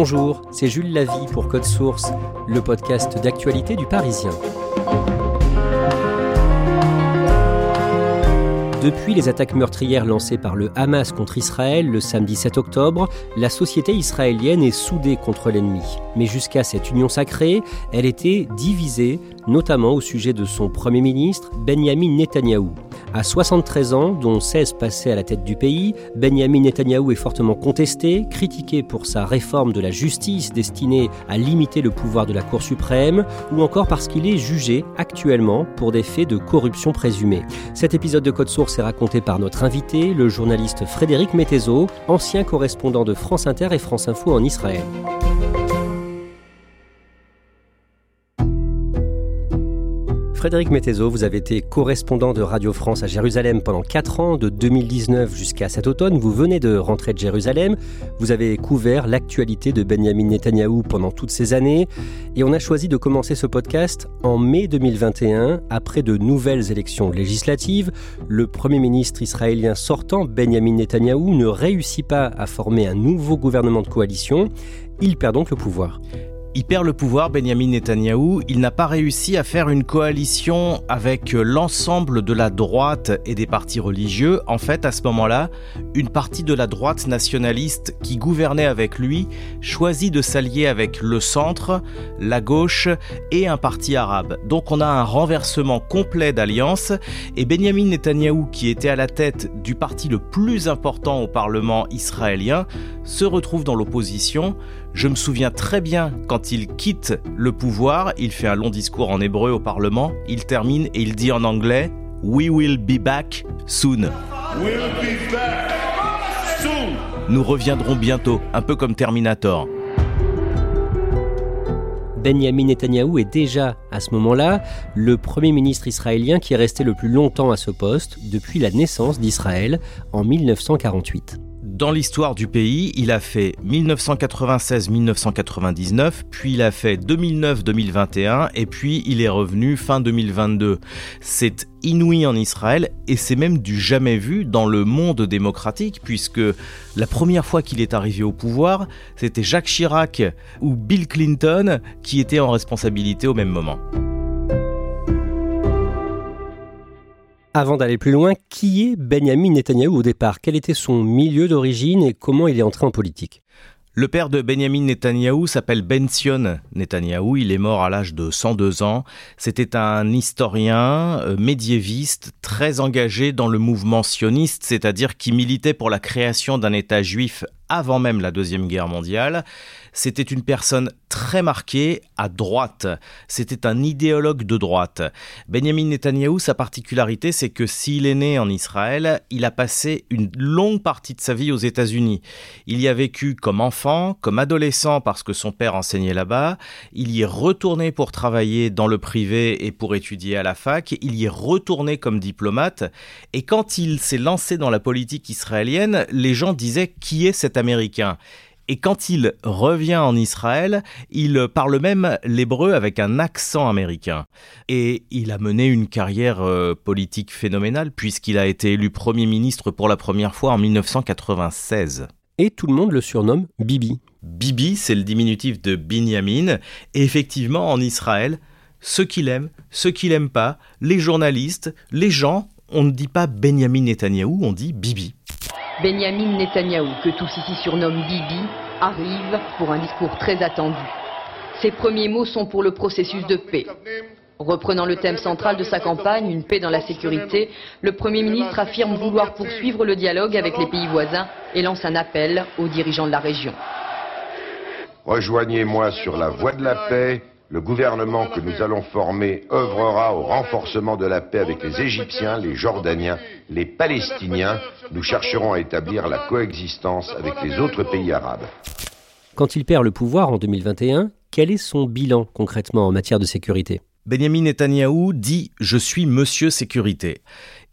Bonjour, c'est Jules Lavie pour Code Source, le podcast d'actualité du Parisien. Depuis les attaques meurtrières lancées par le Hamas contre Israël le samedi 7 octobre, la société israélienne est soudée contre l'ennemi. Mais jusqu'à cette union sacrée, elle était divisée, notamment au sujet de son Premier ministre, Benjamin Netanyahou. À 73 ans, dont 16 passés à la tête du pays, Benjamin Netanyahou est fortement contesté, critiqué pour sa réforme de la justice destinée à limiter le pouvoir de la Cour suprême, ou encore parce qu'il est jugé actuellement pour des faits de corruption présumée. Cet épisode de Code Source est raconté par notre invité, le journaliste Frédéric Mettezo, ancien correspondant de France Inter et France Info en Israël. Frédéric Mettezo, vous avez été correspondant de Radio France à Jérusalem pendant 4 ans, de 2019 jusqu'à cet automne. Vous venez de rentrer de Jérusalem. Vous avez couvert l'actualité de Benjamin Netanyahou pendant toutes ces années. Et on a choisi de commencer ce podcast en mai 2021, après de nouvelles élections législatives. Le Premier ministre israélien sortant, Benjamin Netanyahou, ne réussit pas à former un nouveau gouvernement de coalition. Il perd donc le pouvoir. Il perd le pouvoir, Benjamin Netanyahou. Il n'a pas réussi à faire une coalition avec l'ensemble de la droite et des partis religieux. En fait, à ce moment-là, une partie de la droite nationaliste qui gouvernait avec lui choisit de s'allier avec le centre, la gauche et un parti arabe. Donc on a un renversement complet d'alliance et Benjamin Netanyahou, qui était à la tête du parti le plus important au Parlement israélien, se retrouve dans l'opposition. Je me souviens très bien quand il quitte le pouvoir, il fait un long discours en hébreu au Parlement, il termine et il dit en anglais We will be back soon. Nous reviendrons bientôt, un peu comme Terminator. Benjamin Netanyahou est déjà, à ce moment-là, le Premier ministre israélien qui est resté le plus longtemps à ce poste depuis la naissance d'Israël en 1948. Dans l'histoire du pays, il a fait 1996-1999, puis il a fait 2009-2021, et puis il est revenu fin 2022. C'est inouï en Israël, et c'est même du jamais vu dans le monde démocratique, puisque la première fois qu'il est arrivé au pouvoir, c'était Jacques Chirac ou Bill Clinton qui étaient en responsabilité au même moment. Avant d'aller plus loin, qui est Benjamin Netanyahou au départ? Quel était son milieu d'origine et comment il est entré en politique? Le père de Benjamin Netanyahou s'appelle Benzion Netanyahou. Il est mort à l'âge de 102 ans. C'était un historien euh, médiéviste très engagé dans le mouvement sioniste, c'est-à-dire qui militait pour la création d'un État juif avant même la Deuxième Guerre mondiale. C'était une personne très marquée à droite. C'était un idéologue de droite. Benjamin Netanyahou, sa particularité, c'est que s'il est né en Israël, il a passé une longue partie de sa vie aux États-Unis. Il y a vécu comme enfant, comme adolescent parce que son père enseignait là-bas. Il y est retourné pour travailler dans le privé et pour étudier à la fac. Il y est retourné comme diplomate. Et quand il s'est lancé dans la politique israélienne, les gens disaient qui est cet Américain? Et quand il revient en Israël, il parle même l'hébreu avec un accent américain. Et il a mené une carrière euh, politique phénoménale puisqu'il a été élu Premier ministre pour la première fois en 1996. Et tout le monde le surnomme Bibi. Bibi, c'est le diminutif de Binyamin. Et effectivement, en Israël, ceux qui l'aiment, ceux qui l'aiment pas, les journalistes, les gens on ne dit pas Benjamin Netanyahou, on dit Bibi. Benjamin Netanyahou, que tous ici surnomment Bibi, arrive pour un discours très attendu. Ses premiers mots sont pour le processus de paix. Reprenant le thème central de sa campagne, une paix dans la sécurité, le Premier ministre affirme vouloir poursuivre le dialogue avec les pays voisins et lance un appel aux dirigeants de la région. Rejoignez-moi sur la voie de la paix. Le gouvernement que nous allons former œuvrera au renforcement de la paix avec les Égyptiens, les Jordaniens, les Palestiniens. Nous chercherons à établir la coexistence avec les autres pays arabes. Quand il perd le pouvoir en 2021, quel est son bilan concrètement en matière de sécurité? Benjamin Netanyahou dit Je suis monsieur sécurité.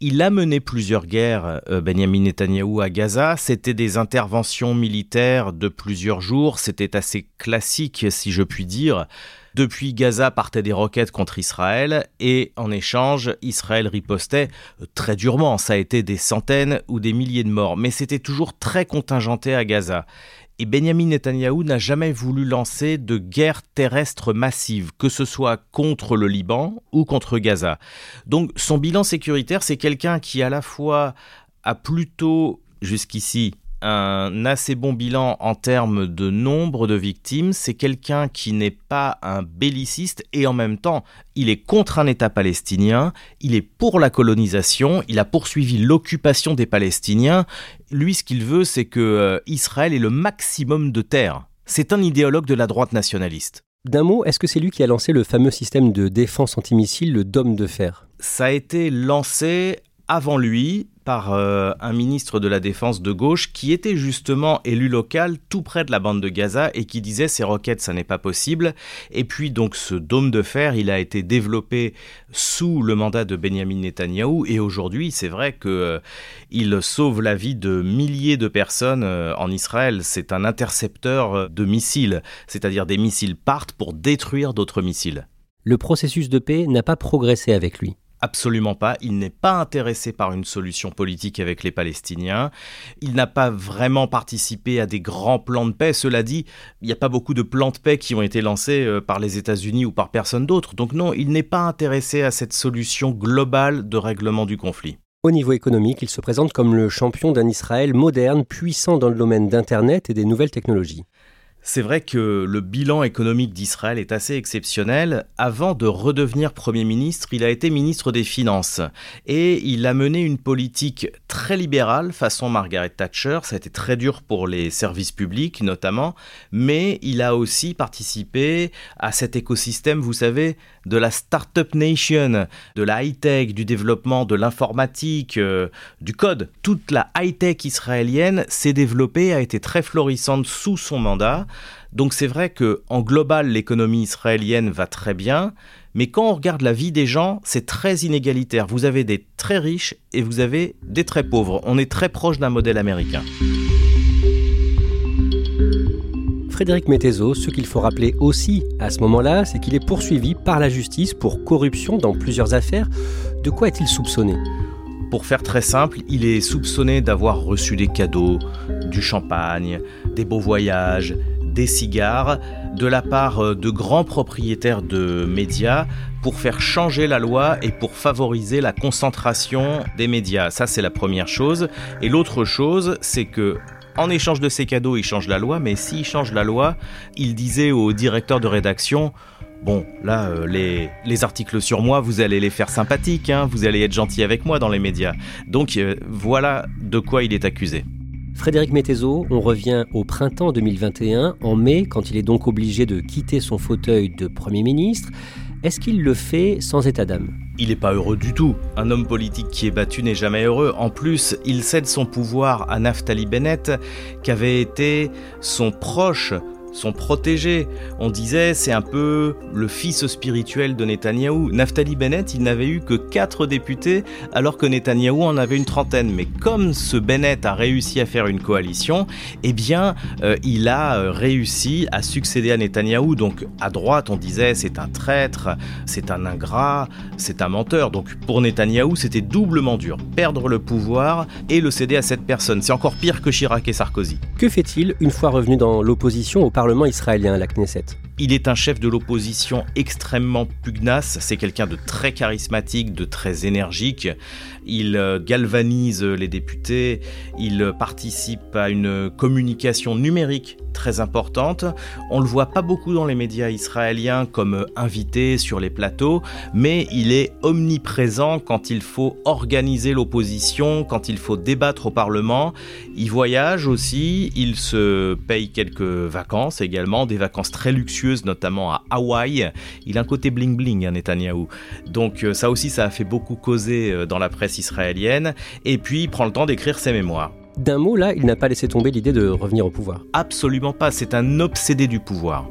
Il a mené plusieurs guerres, euh, Benjamin Netanyahou, à Gaza. C'était des interventions militaires de plusieurs jours. C'était assez classique, si je puis dire. Depuis Gaza partaient des roquettes contre Israël et en échange, Israël ripostait très durement. Ça a été des centaines ou des milliers de morts, mais c'était toujours très contingenté à Gaza. Et Benjamin Netanyahou n'a jamais voulu lancer de guerre terrestre massive, que ce soit contre le Liban ou contre Gaza. Donc son bilan sécuritaire, c'est quelqu'un qui à la fois a plutôt jusqu'ici un assez bon bilan en termes de nombre de victimes. C'est quelqu'un qui n'est pas un belliciste et en même temps, il est contre un État palestinien, il est pour la colonisation, il a poursuivi l'occupation des Palestiniens. Lui, ce qu'il veut, c'est que euh, Israël ait le maximum de terre. C'est un idéologue de la droite nationaliste. D'un mot, est-ce que c'est lui qui a lancé le fameux système de défense antimissile, le Dôme de fer? Ça a été lancé avant lui par euh, un ministre de la Défense de gauche qui était justement élu local tout près de la bande de Gaza et qui disait ces roquettes ça n'est pas possible. Et puis donc ce dôme de fer il a été développé sous le mandat de Benjamin Netanyahou et aujourd'hui c'est vrai que euh, il sauve la vie de milliers de personnes euh, en Israël. C'est un intercepteur de missiles, c'est-à-dire des missiles partent pour détruire d'autres missiles. Le processus de paix n'a pas progressé avec lui. Absolument pas. Il n'est pas intéressé par une solution politique avec les Palestiniens. Il n'a pas vraiment participé à des grands plans de paix. Cela dit, il n'y a pas beaucoup de plans de paix qui ont été lancés euh, par les États-Unis ou par personne d'autre. Donc non, il n'est pas intéressé à cette solution globale de règlement du conflit. Au niveau économique, il se présente comme le champion d'un Israël moderne, puissant dans le domaine d'Internet et des nouvelles technologies. C'est vrai que le bilan économique d'Israël est assez exceptionnel. Avant de redevenir Premier ministre, il a été ministre des Finances et il a mené une politique très libérale façon Margaret Thatcher. Ça a été très dur pour les services publics notamment, mais il a aussi participé à cet écosystème, vous savez, de la Startup Nation, de la high-tech, du développement de l'informatique, euh, du code. Toute la high-tech israélienne s'est développée, a été très florissante sous son mandat. Donc c'est vrai que en global l'économie israélienne va très bien, mais quand on regarde la vie des gens, c'est très inégalitaire. Vous avez des très riches et vous avez des très pauvres. On est très proche d'un modèle américain. Frédéric Mettezo, ce qu'il faut rappeler aussi à ce moment-là, c'est qu'il est poursuivi par la justice pour corruption dans plusieurs affaires. De quoi est-il soupçonné? Pour faire très simple, il est soupçonné d'avoir reçu des cadeaux, du champagne, des beaux voyages, des cigares de la part euh, de grands propriétaires de médias pour faire changer la loi et pour favoriser la concentration des médias. Ça, c'est la première chose. Et l'autre chose, c'est que en échange de ces cadeaux, il change la loi, mais s'il change la loi, il disait au directeur de rédaction Bon, là, euh, les, les, articles sur moi, vous allez les faire sympathiques, hein, vous allez être gentil avec moi dans les médias. Donc euh, voilà de quoi il est accusé. Frédéric Mettezo, on revient au printemps 2021, en mai, quand il est donc obligé de quitter son fauteuil de Premier ministre. Est-ce qu'il le fait sans état d'âme? Il n'est pas heureux du tout. Un homme politique qui est battu n'est jamais heureux. En plus, il cède son pouvoir à Naftali Bennett, qui avait été son proche son protégé. On disait c'est un peu le fils spirituel de Netanyahou. Naftali Bennett, il n'avait eu que 4 députés alors que Netanyahou en avait une trentaine. Mais comme ce Bennett a réussi à faire une coalition, eh bien euh, il a euh, réussi à succéder à Netanyahou. Donc à droite on disait c'est un traître, c'est un ingrat, c'est un menteur. Donc pour Netanyahou c'était doublement dur. Perdre le pouvoir et le céder à cette personne. C'est encore pire que Chirac et Sarkozy. Que fait-il une fois revenu dans l'opposition au Parlement? Israélien, la Knesset Il est un chef de l'opposition extrêmement pugnace, c'est quelqu'un de très charismatique, de très énergique. Il euh, galvanise les députés, il participe à une communication numérique très importante. On le voit pas beaucoup dans les médias israéliens comme invité sur les plateaux, mais il est omniprésent quand il faut organiser l'opposition, quand il faut débattre au Parlement. Il voyage aussi, il se paye quelques vacances également, des vacances très luxueuses, notamment à Hawaï. Il a un côté bling bling, hein, Netanyahou. Donc euh, ça aussi, ça a fait beaucoup causer euh, dans la presse israélienne. Et puis, il prend le temps d'écrire ses mémoires. D'un mot, là, il n'a pas laissé tomber l'idée de revenir au pouvoir. Absolument pas, c'est un obsédé du pouvoir.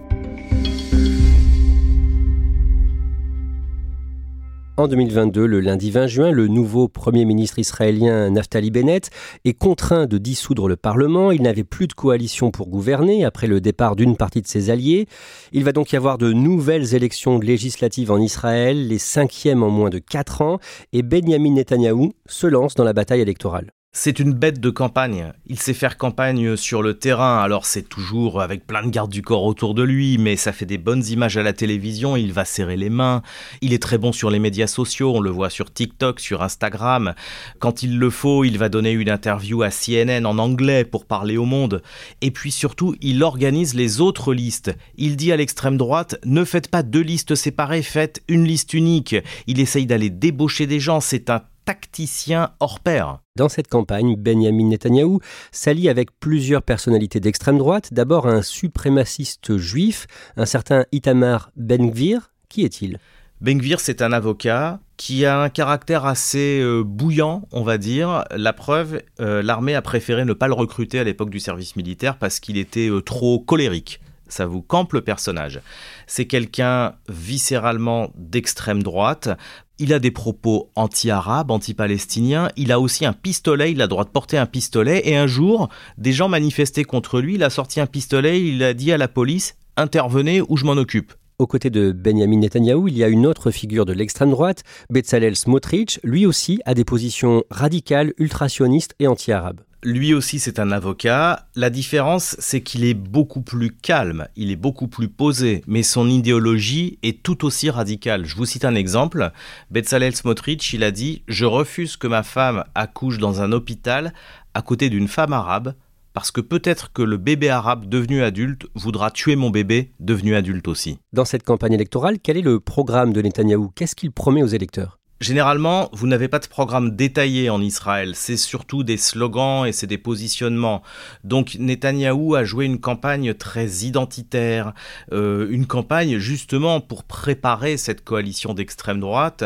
En 2022, le lundi 20 juin, le nouveau Premier ministre israélien Naftali Bennett est contraint de dissoudre le Parlement. Il n'avait plus de coalition pour gouverner après le départ d'une partie de ses alliés. Il va donc y avoir de nouvelles élections législatives en Israël, les cinquièmes en moins de quatre ans, et Benjamin Netanyahou se lance dans la bataille électorale. C'est une bête de campagne. Il sait faire campagne sur le terrain, alors c'est toujours avec plein de gardes du corps autour de lui, mais ça fait des bonnes images à la télévision, il va serrer les mains. Il est très bon sur les médias sociaux, on le voit sur TikTok, sur Instagram. Quand il le faut, il va donner une interview à CNN en anglais pour parler au monde. Et puis surtout, il organise les autres listes. Il dit à l'extrême droite, ne faites pas deux listes séparées, faites une liste unique. Il essaye d'aller débaucher des gens, c'est un tacticien hors pair. Dans cette campagne, Benjamin Netanyahou s'allie avec plusieurs personnalités d'extrême droite. D'abord un suprémaciste juif, un certain Itamar Ben-Gvir. Qui est-il? Ben-Gvir, c'est un avocat qui a un caractère assez euh, bouillant, on va dire. La preuve, euh, l'armée a préféré ne pas le recruter à l'époque du service militaire parce qu'il était euh, trop colérique ça vous campe le personnage. C'est quelqu'un viscéralement d'extrême droite. Il a des propos anti-arabes, anti-palestiniens. Il a aussi un pistolet. Il a le droit de porter un pistolet. Et un jour, des gens manifestaient contre lui. Il a sorti un pistolet. Il a dit à la police Intervenez ou je m'en occupe. Aux côtés de Benjamin Netanyahou, il y a une autre figure de l'extrême droite, Bezalel Smotrich. Lui aussi a des positions radicales, ultrasionistes et anti-arabes. Lui aussi, c'est un avocat. La différence, c'est qu'il est beaucoup plus calme, il est beaucoup plus posé, mais son idéologie est tout aussi radicale. Je vous cite un exemple. Bezalel Smotrich, il a dit Je refuse que ma femme accouche dans un hôpital à côté d'une femme arabe, parce que peut-être que le bébé arabe devenu adulte voudra tuer mon bébé devenu adulte aussi. Dans cette campagne électorale, quel est le programme de Netanyahou? Qu'est-ce qu'il promet aux électeurs? Généralement, vous n'avez pas de programme détaillé en Israël, c'est surtout des slogans et c'est des positionnements. Donc Netanyahou a joué une campagne très identitaire, euh, une campagne justement pour préparer cette coalition d'extrême droite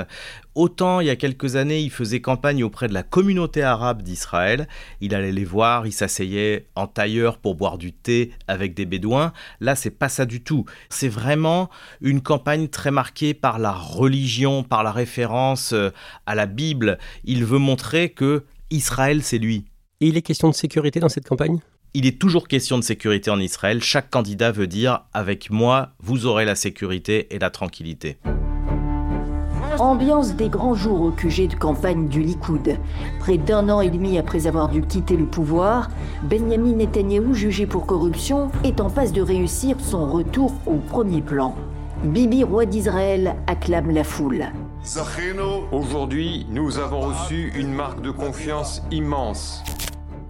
Autant il y a quelques années, il faisait campagne auprès de la communauté arabe d'Israël. Il allait les voir, il s'asseyait en tailleur pour boire du thé avec des bédouins. Là, c'est pas ça du tout. C'est vraiment une campagne très marquée par la religion, par la référence euh, à la Bible. Il veut montrer que Israël, c'est lui. Et il est question de sécurité dans cette campagne? Il est toujours question de sécurité en Israël. Chaque candidat veut dire avec moi, vous aurez la sécurité et la tranquillité. Ambiance des grands jours au QG de campagne du Likoud. Près d'un an et demi après avoir dû quitter le pouvoir, Benjamin Netanyahou, jugé pour corruption, est en passe de réussir son retour au premier plan. Bibi, roi d'Israël, acclame la foule. Aujourd'hui, nous avons reçu une marque de confiance immense.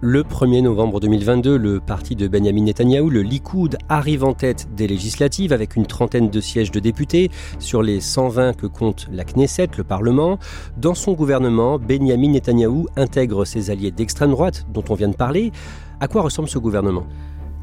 Le 1er novembre 2022, le parti de Benjamin Netanyahou, le Likoud, arrive en tête des législatives avec une trentaine de sièges de députés sur les 120 que compte la Knesset, le Parlement. Dans son gouvernement, Benjamin Netanyahou intègre ses alliés d'extrême droite dont on vient de parler. À quoi ressemble ce gouvernement?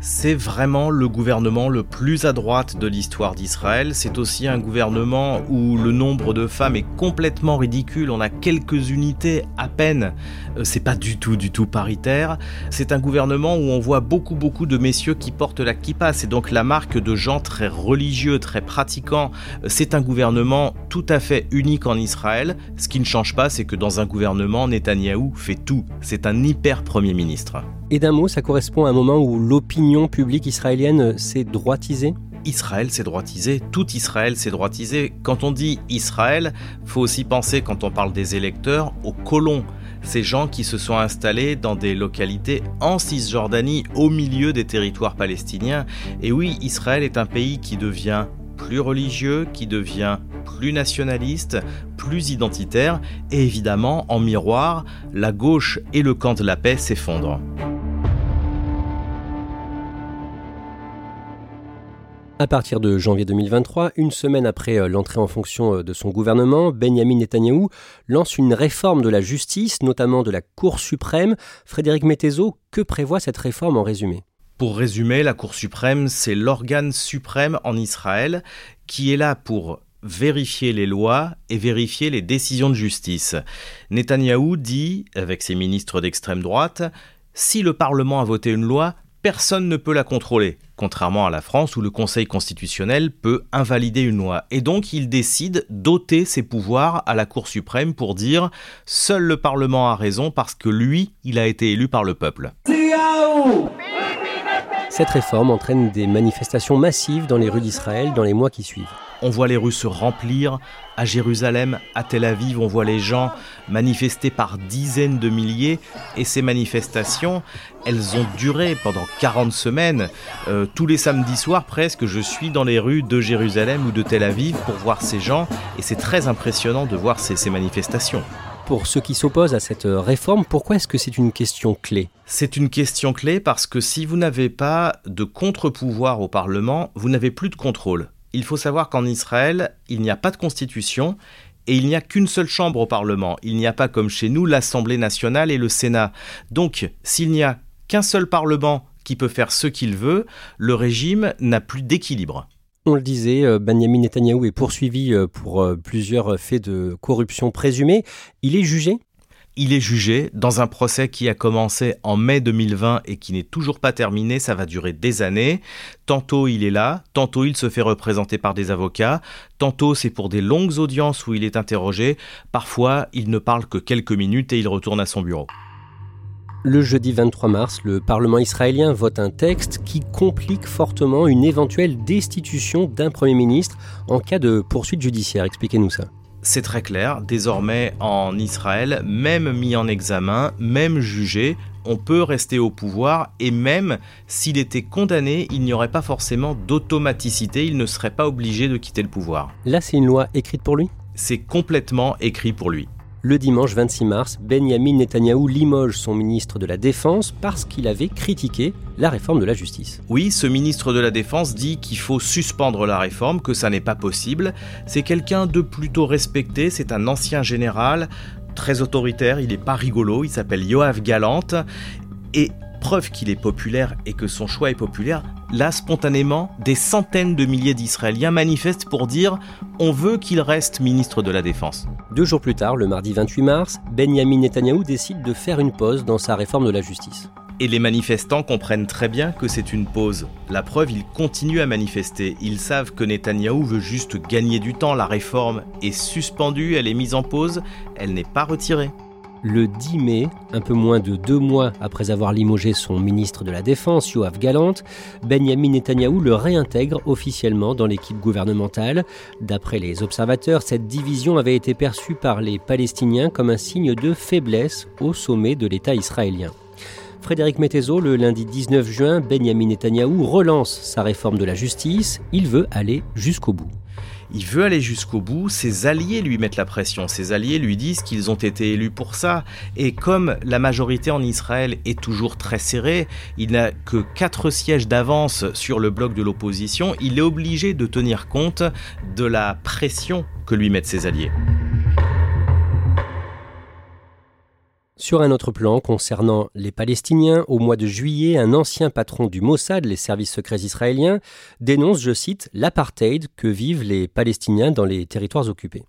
C'est vraiment le gouvernement le plus à droite de l'histoire d'Israël. C'est aussi un gouvernement où le nombre de femmes est complètement ridicule. On a quelques unités à peine. Euh, c'est pas du tout, du tout paritaire. C'est un gouvernement où on voit beaucoup, beaucoup de messieurs qui portent la kippa. C'est donc la marque de gens très religieux, très pratiquants. Euh, c'est un gouvernement tout à fait unique en Israël. Ce qui ne change pas, c'est que dans un gouvernement, Netanyahou fait tout. C'est un hyper premier ministre. Et d'un mot, ça correspond à un moment où l'opinion publique israélienne s'est droitisée? Israël s'est droitisé, tout Israël s'est droitisé. Quand on dit Israël, faut aussi penser, quand on parle des électeurs, aux colons. ces gens qui se sont installés dans des localités en Cisjordanie, au milieu des territoires palestiniens. Et oui, Israël est un pays qui devient plus religieux, qui devient plus nationaliste, plus identitaire, et évidemment, en miroir, la gauche et le camp de la paix s'effondrent. À partir de janvier 2023, une semaine après euh, l'entrée en fonction euh, de son gouvernement, Benjamin Netanyahou lance une réforme de la justice, notamment de la Cour suprême. Frédéric Mettezo, que prévoit cette réforme en résumé? Pour résumer, la Cour suprême, c'est l'organe suprême en Israël qui est là pour vérifier les lois et vérifier les décisions de justice. Netanyahou dit, avec ses ministres d'extrême droite, si le Parlement a voté une loi, personne ne peut la contrôler, contrairement à la France où le Conseil constitutionnel peut invalider une loi. Et donc il décide d'ôter ses pouvoirs à la Cour suprême pour dire seul le Parlement a raison parce que lui, il a été élu par le peuple. Cette réforme entraîne des manifestations massives dans les rues d'Israël dans les mois qui suivent. On voit les rues se remplir. À Jérusalem, à Tel Aviv, on voit les gens manifester par dizaines de milliers. Et ces manifestations, elles ont duré pendant 40 semaines. Euh, tous les samedis soirs presque, je suis dans les rues de Jérusalem ou de Tel Aviv pour voir ces gens. Et c'est très impressionnant de voir ces, ces manifestations. Pour ceux qui s'opposent à cette réforme, pourquoi est-ce que c'est une question clé? C'est une question clé parce que si vous n'avez pas de contre-pouvoir au Parlement, vous n'avez plus de contrôle il faut savoir qu'en Israël, il n'y a pas de constitution et il n'y a qu'une seule chambre au Parlement. Il n'y a pas comme chez nous l'Assemblée nationale et le Sénat. Donc, s'il n'y a qu'un seul Parlement qui peut faire ce qu'il veut, le régime n'a plus d'équilibre. On le disait, euh, Benjamin Netanyahou est poursuivi euh, pour euh, plusieurs faits de corruption présumés. Il est jugé? Il est jugé dans un procès qui a commencé en mai 2020 et qui n'est toujours pas terminé. Ça va durer des années. Tantôt il est là, tantôt il se fait représenter par des avocats, tantôt c'est pour des longues audiences où il est interrogé. Parfois il ne parle que quelques minutes et il retourne à son bureau. Le jeudi 23 mars, le Parlement israélien vote un texte qui complique fortement une éventuelle destitution d'un Premier ministre en cas de poursuite judiciaire. Expliquez-nous ça c'est très clair, désormais en Israël, même mis en examen, même jugé, on peut rester au pouvoir et même s'il était condamné, il n'y aurait pas forcément d'automaticité, il ne serait pas obligé de quitter le pouvoir. Là, c'est une loi écrite pour lui? C'est complètement écrit pour lui. Le dimanche 26 mars, Benjamin Netanyahou limoge son ministre de la Défense parce qu'il avait critiqué la réforme de la justice. Oui, ce ministre de la Défense dit qu'il faut suspendre la réforme, que ça n'est pas possible. C'est quelqu'un de plutôt respecté, c'est un ancien général, très autoritaire, il n'est pas rigolo, il s'appelle Yoav Galante. Et preuve qu'il est populaire et que son choix est populaire, là, spontanément, des centaines de milliers d'Israéliens manifestent pour dire on veut qu'il reste ministre de la Défense. Deux jours plus tard, le mardi 28 mars, Benjamin Netanyahou décide de faire une pause dans sa réforme de la justice. Et les manifestants comprennent très bien que c'est une pause. La preuve, ils continuent à manifester. Ils savent que Netanyahou veut juste gagner du temps. La réforme est suspendue, elle est mise en pause, elle n'est pas retirée. Le 10 mai, un peu moins de deux mois après avoir limogé son ministre de la Défense, Yoav Galant, Benjamin Netanyahou le réintègre officiellement dans l'équipe gouvernementale. D'après les observateurs, cette division avait été perçue par les Palestiniens comme un signe de faiblesse au sommet de l'État israélien. Frédéric Mettezo, le lundi 19 juin, Benjamin Netanyahou relance sa réforme de la justice. Il veut aller jusqu'au bout il veut aller jusqu'au bout, ses alliés lui mettent la pression, ses alliés lui disent qu'ils ont été élus pour ça, et comme la majorité en Israël est toujours très serrée, il n'a que 4 sièges d'avance sur le bloc de l'opposition, il est obligé de tenir compte de la pression que lui mettent ses alliés. Sur un autre plan, concernant les Palestiniens, au mois de juillet, un ancien patron du Mossad, les services secrets israéliens, dénonce, je cite, l'apartheid que vivent les Palestiniens dans les territoires occupés.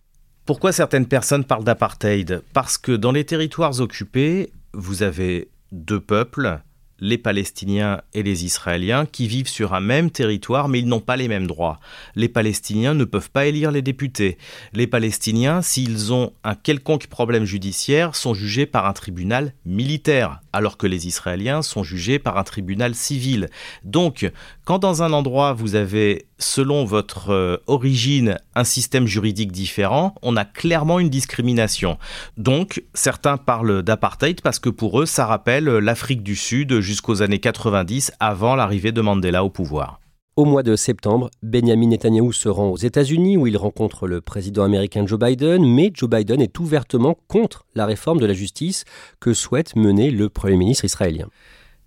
Pourquoi certaines personnes parlent d'apartheid? Parce que dans les territoires occupés, vous avez deux peuples, les Palestiniens et les Israéliens qui vivent sur un même territoire mais ils n'ont pas les mêmes droits. Les Palestiniens ne peuvent pas élire les députés. Les Palestiniens, s'ils ont un quelconque problème judiciaire, sont jugés par un tribunal militaire, alors que les Israéliens sont jugés par un tribunal civil. Donc, quand dans un endroit vous avez selon votre euh, origine, un système juridique différent, on a clairement une discrimination. Donc, certains parlent d'apartheid parce que pour eux, ça rappelle l'Afrique du Sud jusqu'aux années 90, avant l'arrivée de Mandela au pouvoir. Au mois de septembre, Benjamin Netanyahu se rend aux États-Unis où il rencontre le président américain Joe Biden, mais Joe Biden est ouvertement contre la réforme de la justice que souhaite mener le Premier ministre israélien.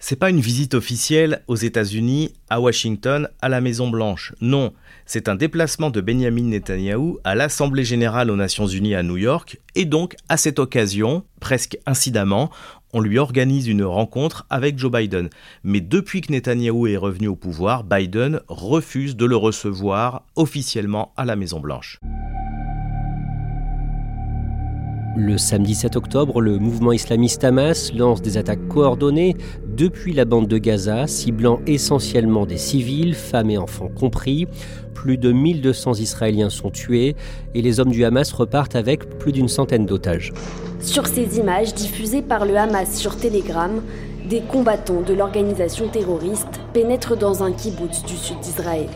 C'est pas une visite officielle aux États-Unis, à Washington, à la Maison Blanche. Non, c'est un déplacement de Benjamin Netanyahou à l'Assemblée générale aux Nations Unies à New York, et donc à cette occasion, presque incidemment, on lui organise une rencontre avec Joe Biden. Mais depuis que Netanyahou est revenu au pouvoir, Biden refuse de le recevoir officiellement à la Maison Blanche. Le samedi 7 octobre, le mouvement islamiste Hamas lance des attaques coordonnées depuis la bande de Gaza, ciblant essentiellement des civils, femmes et enfants compris. Plus de 1200 Israéliens sont tués et les hommes du Hamas repartent avec plus d'une centaine d'otages. Sur ces images diffusées par le Hamas sur Telegram, des combattants de l'organisation terroriste pénètrent dans un kibbutz du sud d'Israël.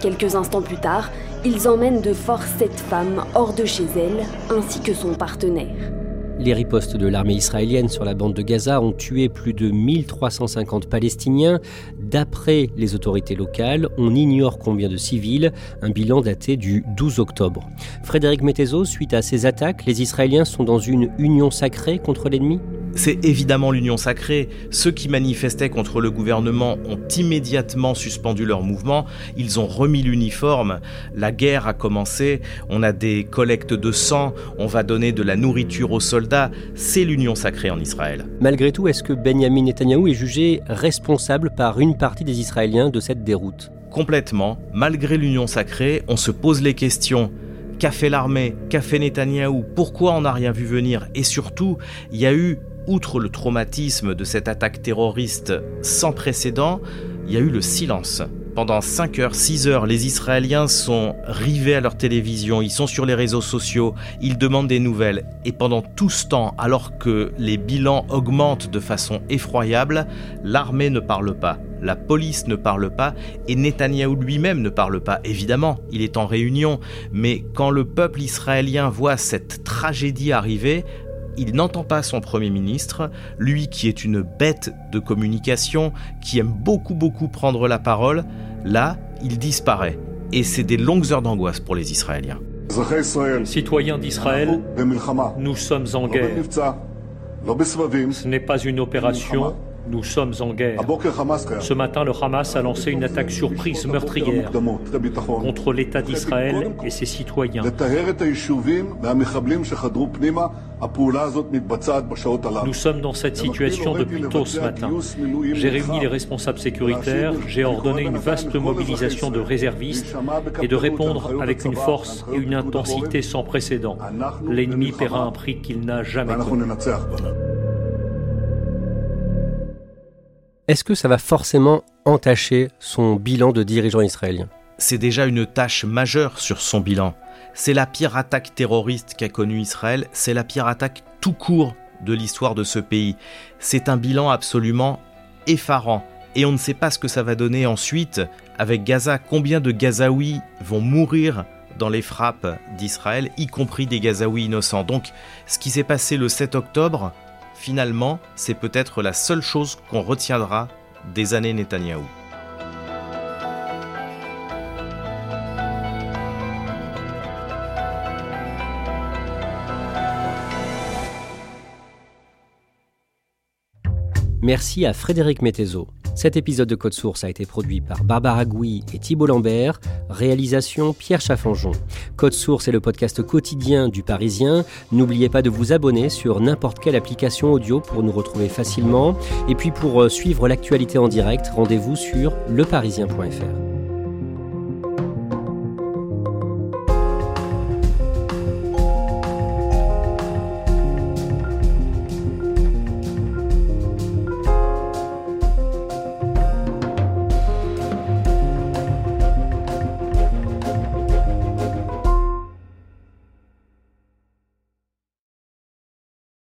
Quelques instants plus tard, ils emmènent de force cette femme hors de chez elle, ainsi que son partenaire. Les ripostes de l'armée israélienne sur la bande de Gaza ont tué plus de 1350 Palestiniens. D'après les autorités locales, on ignore combien de civils, un bilan daté du 12 octobre. Frédéric Mettezo, suite à ces attaques, les Israéliens sont dans une union sacrée contre l'ennemi? C'est évidemment l'union sacrée. Ceux qui manifestaient contre le gouvernement ont immédiatement suspendu leur mouvement, ils ont remis l'uniforme, la guerre a commencé, on a des collectes de sang, on va donner de la nourriture aux soldats, c'est l'union sacrée en Israël. Malgré tout, est-ce que Benjamin Netanyahou est jugé responsable par une partie des Israéliens de cette déroute? Complètement, malgré l'union sacrée, on se pose les questions. Qu'a fait l'armée, qu'a fait Netanyahou, pourquoi on n'a rien vu venir? Et surtout, il y a eu outre le traumatisme de cette attaque terroriste sans précédent, il y a eu le silence. Pendant 5 heures, 6 heures, les Israéliens sont rivés à leur télévision, ils sont sur les réseaux sociaux, ils demandent des nouvelles. Et pendant tout ce temps, alors que les bilans augmentent de façon effroyable, l'armée ne parle pas, la police ne parle pas, et Netanyahou lui-même ne parle pas. Évidemment, il est en réunion, mais quand le peuple israélien voit cette tragédie arriver, il n'entend pas son Premier ministre, lui qui est une bête de communication, qui aime beaucoup beaucoup prendre la parole, là, il disparaît. Et c'est des longues heures d'angoisse pour les Israéliens. Citoyens d'Israël, nous sommes en guerre. Ce n'est pas une opération nous sommes en guerre. Ce matin, le Hamas a lancé une attaque surprise meurtrière contre l'État d'Israël et ses citoyens. Nous sommes dans cette situation depuis tôt ce matin. J'ai réuni les responsables sécuritaires, j'ai ordonné une vaste mobilisation de réservistes et de répondre avec une force et une intensité sans précédent. L'ennemi paiera un prix qu'il n'a jamais connu. Est-ce que ça va forcément entacher son bilan de dirigeant israélien C'est déjà une tâche majeure sur son bilan. C'est la pire attaque terroriste qu'a connue Israël, c'est la pire attaque tout court de l'histoire de ce pays. C'est un bilan absolument effarant. Et on ne sait pas ce que ça va donner ensuite avec Gaza. Combien de Gazaouis vont mourir dans les frappes d'Israël, y compris des Gazaouis innocents? Donc ce qui s'est passé le 7 octobre, finalement, c'est peut-être la seule chose qu'on retiendra des années Netanyahou. Merci à Frédéric Mettezo. Cet épisode de Code Source a été produit par Barbara Gouy et Thibault Lambert. Réalisation Pierre Chaffanjon. Code Source est le podcast quotidien du Parisien. N'oubliez pas de vous abonner sur n'importe quelle application audio pour nous retrouver facilement. Et puis pour euh, suivre l'actualité en direct, rendez-vous sur leparisien.fr.